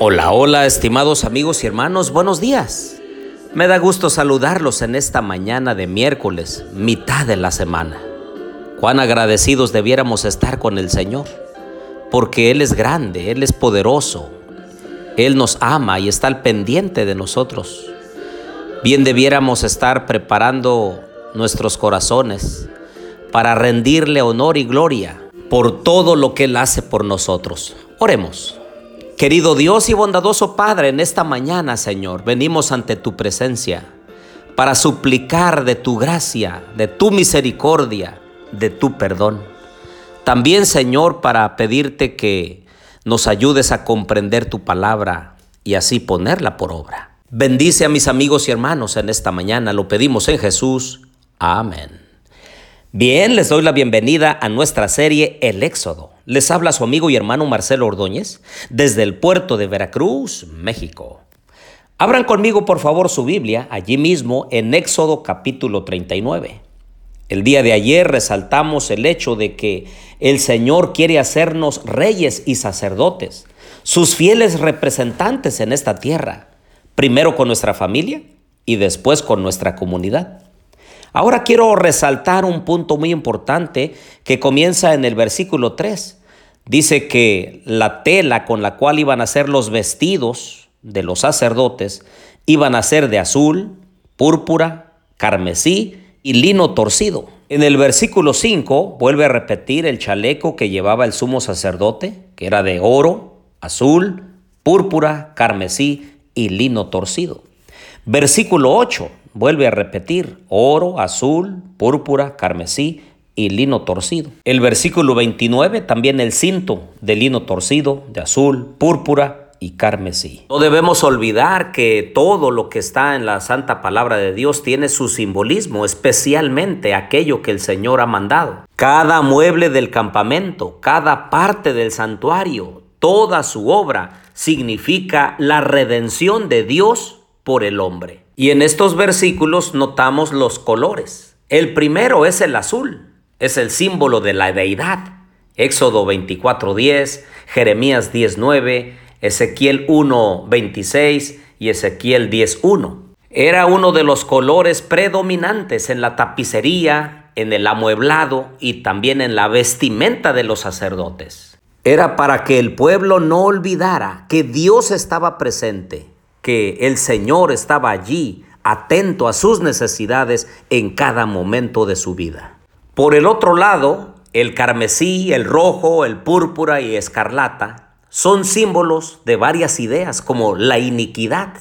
Hola, hola, estimados amigos y hermanos, buenos días. Me da gusto saludarlos en esta mañana de miércoles, mitad de la semana. Cuán agradecidos debiéramos estar con el Señor, porque Él es grande, Él es poderoso, Él nos ama y está al pendiente de nosotros. Bien debiéramos estar preparando nuestros corazones para rendirle honor y gloria por todo lo que Él hace por nosotros. Oremos. Querido Dios y bondadoso Padre, en esta mañana, Señor, venimos ante tu presencia para suplicar de tu gracia, de tu misericordia, de tu perdón. También, Señor, para pedirte que nos ayudes a comprender tu palabra y así ponerla por obra. Bendice a mis amigos y hermanos en esta mañana, lo pedimos en Jesús. Amén. Bien, les doy la bienvenida a nuestra serie El Éxodo. Les habla su amigo y hermano Marcelo Ordóñez desde el puerto de Veracruz, México. Abran conmigo por favor su Biblia allí mismo en Éxodo capítulo 39. El día de ayer resaltamos el hecho de que el Señor quiere hacernos reyes y sacerdotes, sus fieles representantes en esta tierra, primero con nuestra familia y después con nuestra comunidad. Ahora quiero resaltar un punto muy importante que comienza en el versículo 3. Dice que la tela con la cual iban a ser los vestidos de los sacerdotes iban a ser de azul, púrpura, carmesí y lino torcido. En el versículo 5 vuelve a repetir el chaleco que llevaba el sumo sacerdote, que era de oro, azul, púrpura, carmesí y lino torcido. Versículo 8 vuelve a repetir oro, azul, púrpura, carmesí y lino torcido. El versículo 29 también el cinto de lino torcido, de azul, púrpura y carmesí. No debemos olvidar que todo lo que está en la santa palabra de Dios tiene su simbolismo, especialmente aquello que el Señor ha mandado. Cada mueble del campamento, cada parte del santuario, toda su obra significa la redención de Dios por el hombre. Y en estos versículos notamos los colores. El primero es el azul, es el símbolo de la deidad. Éxodo 24:10, Jeremías 10:9, Ezequiel 1:26 y Ezequiel 10:1. Era uno de los colores predominantes en la tapicería, en el amueblado y también en la vestimenta de los sacerdotes. Era para que el pueblo no olvidara que Dios estaba presente que el Señor estaba allí, atento a sus necesidades en cada momento de su vida. Por el otro lado, el carmesí, el rojo, el púrpura y escarlata son símbolos de varias ideas como la iniquidad.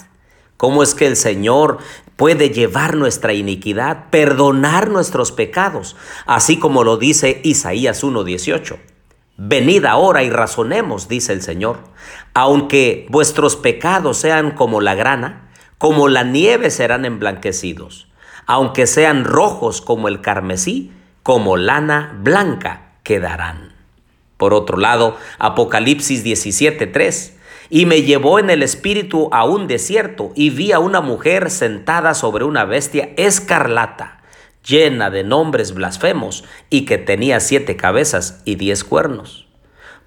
¿Cómo es que el Señor puede llevar nuestra iniquidad, perdonar nuestros pecados? Así como lo dice Isaías 1.18. Venid ahora y razonemos, dice el Señor. Aunque vuestros pecados sean como la grana, como la nieve serán emblanquecidos. Aunque sean rojos como el carmesí, como lana blanca quedarán. Por otro lado, Apocalipsis 17:3. Y me llevó en el espíritu a un desierto y vi a una mujer sentada sobre una bestia escarlata llena de nombres blasfemos y que tenía siete cabezas y diez cuernos.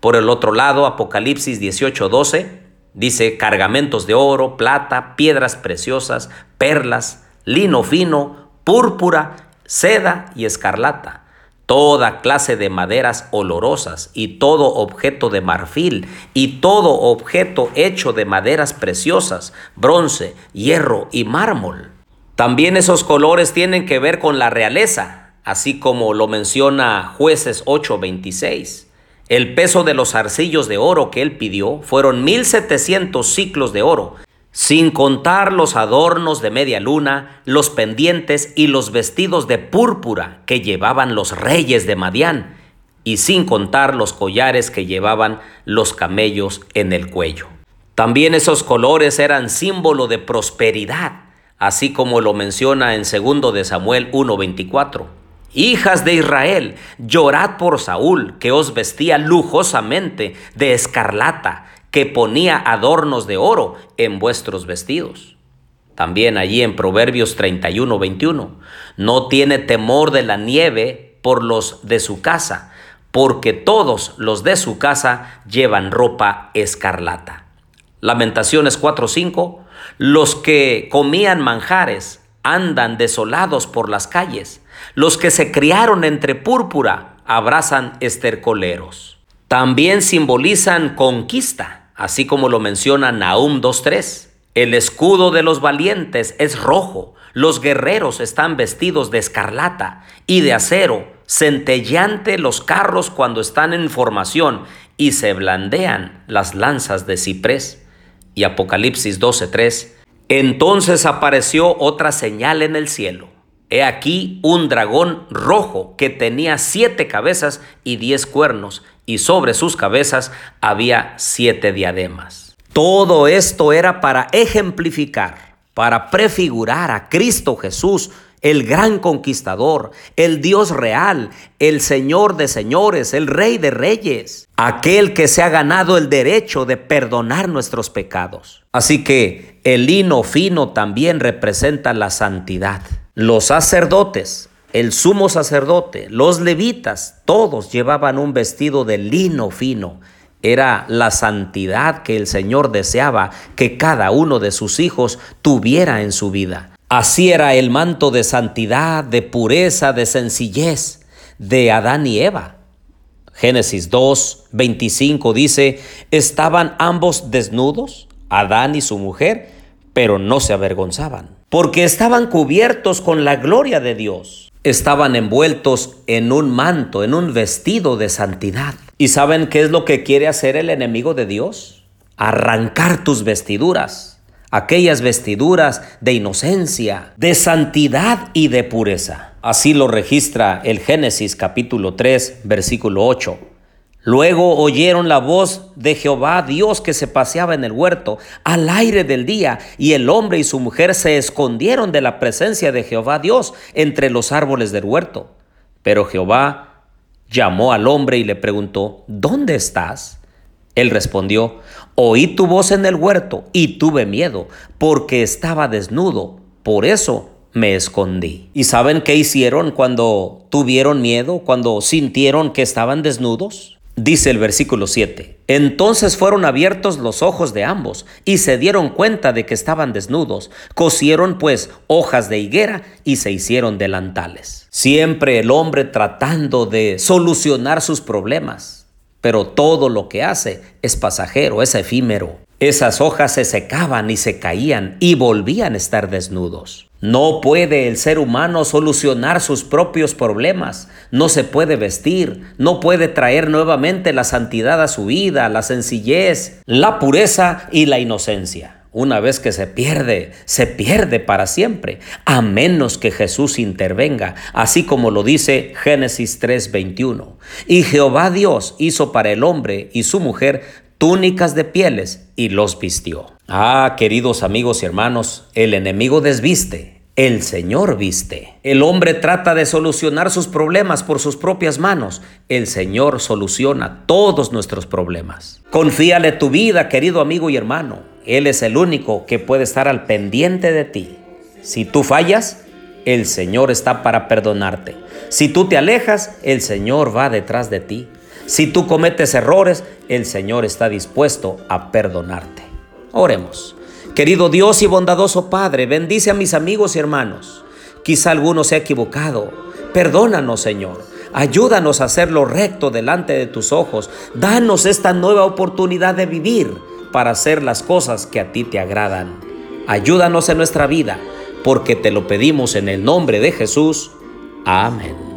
Por el otro lado, Apocalipsis 18:12 dice cargamentos de oro, plata, piedras preciosas, perlas, lino fino, púrpura, seda y escarlata, toda clase de maderas olorosas y todo objeto de marfil y todo objeto hecho de maderas preciosas, bronce, hierro y mármol también esos colores tienen que ver con la realeza, así como lo menciona jueces 8:26. El peso de los arcillos de oro que él pidió fueron 1700 ciclos de oro, sin contar los adornos de media luna, los pendientes y los vestidos de púrpura que llevaban los reyes de Madián, y sin contar los collares que llevaban los camellos en el cuello. También esos colores eran símbolo de prosperidad así como lo menciona en 2 de Samuel 1:24. Hijas de Israel, llorad por Saúl, que os vestía lujosamente de escarlata, que ponía adornos de oro en vuestros vestidos. También allí en Proverbios 31, 21, no tiene temor de la nieve por los de su casa, porque todos los de su casa llevan ropa escarlata. Lamentaciones 4:5, los que comían manjares andan desolados por las calles, los que se criaron entre púrpura abrazan estercoleros. También simbolizan conquista, así como lo menciona Nahum 2:3. El escudo de los valientes es rojo, los guerreros están vestidos de escarlata y de acero, centelleante los carros cuando están en formación y se blandean las lanzas de ciprés. Y Apocalipsis 12:3. Entonces apareció otra señal en el cielo. He aquí un dragón rojo que tenía siete cabezas y diez cuernos, y sobre sus cabezas había siete diademas. Todo esto era para ejemplificar, para prefigurar a Cristo Jesús, el gran conquistador, el Dios real, el Señor de señores, el Rey de reyes, aquel que se ha ganado el derecho de perdonar nuestros pecados. Así que el lino fino también representa la santidad. Los sacerdotes, el sumo sacerdote, los levitas, todos llevaban un vestido de lino fino. Era la santidad que el Señor deseaba que cada uno de sus hijos tuviera en su vida. Así era el manto de santidad, de pureza, de sencillez de Adán y Eva. Génesis 2, 25 dice, estaban ambos desnudos, Adán y su mujer, pero no se avergonzaban, porque estaban cubiertos con la gloria de Dios. Estaban envueltos en un manto, en un vestido de santidad. ¿Y saben qué es lo que quiere hacer el enemigo de Dios? Arrancar tus vestiduras aquellas vestiduras de inocencia, de santidad y de pureza. Así lo registra el Génesis capítulo 3, versículo 8. Luego oyeron la voz de Jehová Dios que se paseaba en el huerto al aire del día, y el hombre y su mujer se escondieron de la presencia de Jehová Dios entre los árboles del huerto. Pero Jehová llamó al hombre y le preguntó, ¿dónde estás? Él respondió, oí tu voz en el huerto y tuve miedo, porque estaba desnudo, por eso me escondí. ¿Y saben qué hicieron cuando tuvieron miedo, cuando sintieron que estaban desnudos? Dice el versículo 7, entonces fueron abiertos los ojos de ambos y se dieron cuenta de que estaban desnudos, cosieron pues hojas de higuera y se hicieron delantales. Siempre el hombre tratando de solucionar sus problemas pero todo lo que hace es pasajero, es efímero. Esas hojas se secaban y se caían y volvían a estar desnudos. No puede el ser humano solucionar sus propios problemas, no se puede vestir, no puede traer nuevamente la santidad a su vida, la sencillez, la pureza y la inocencia. Una vez que se pierde, se pierde para siempre, a menos que Jesús intervenga, así como lo dice Génesis 3:21. Y Jehová Dios hizo para el hombre y su mujer túnicas de pieles y los vistió. Ah, queridos amigos y hermanos, el enemigo desviste, el Señor viste. El hombre trata de solucionar sus problemas por sus propias manos. El Señor soluciona todos nuestros problemas. Confíale tu vida, querido amigo y hermano. Él es el único que puede estar al pendiente de ti. Si tú fallas, el Señor está para perdonarte. Si tú te alejas, el Señor va detrás de ti. Si tú cometes errores, el Señor está dispuesto a perdonarte. Oremos. Querido Dios y bondadoso Padre, bendice a mis amigos y hermanos. Quizá alguno se ha equivocado. Perdónanos, Señor. Ayúdanos a hacer lo recto delante de tus ojos. Danos esta nueva oportunidad de vivir para hacer las cosas que a ti te agradan. Ayúdanos en nuestra vida, porque te lo pedimos en el nombre de Jesús. Amén.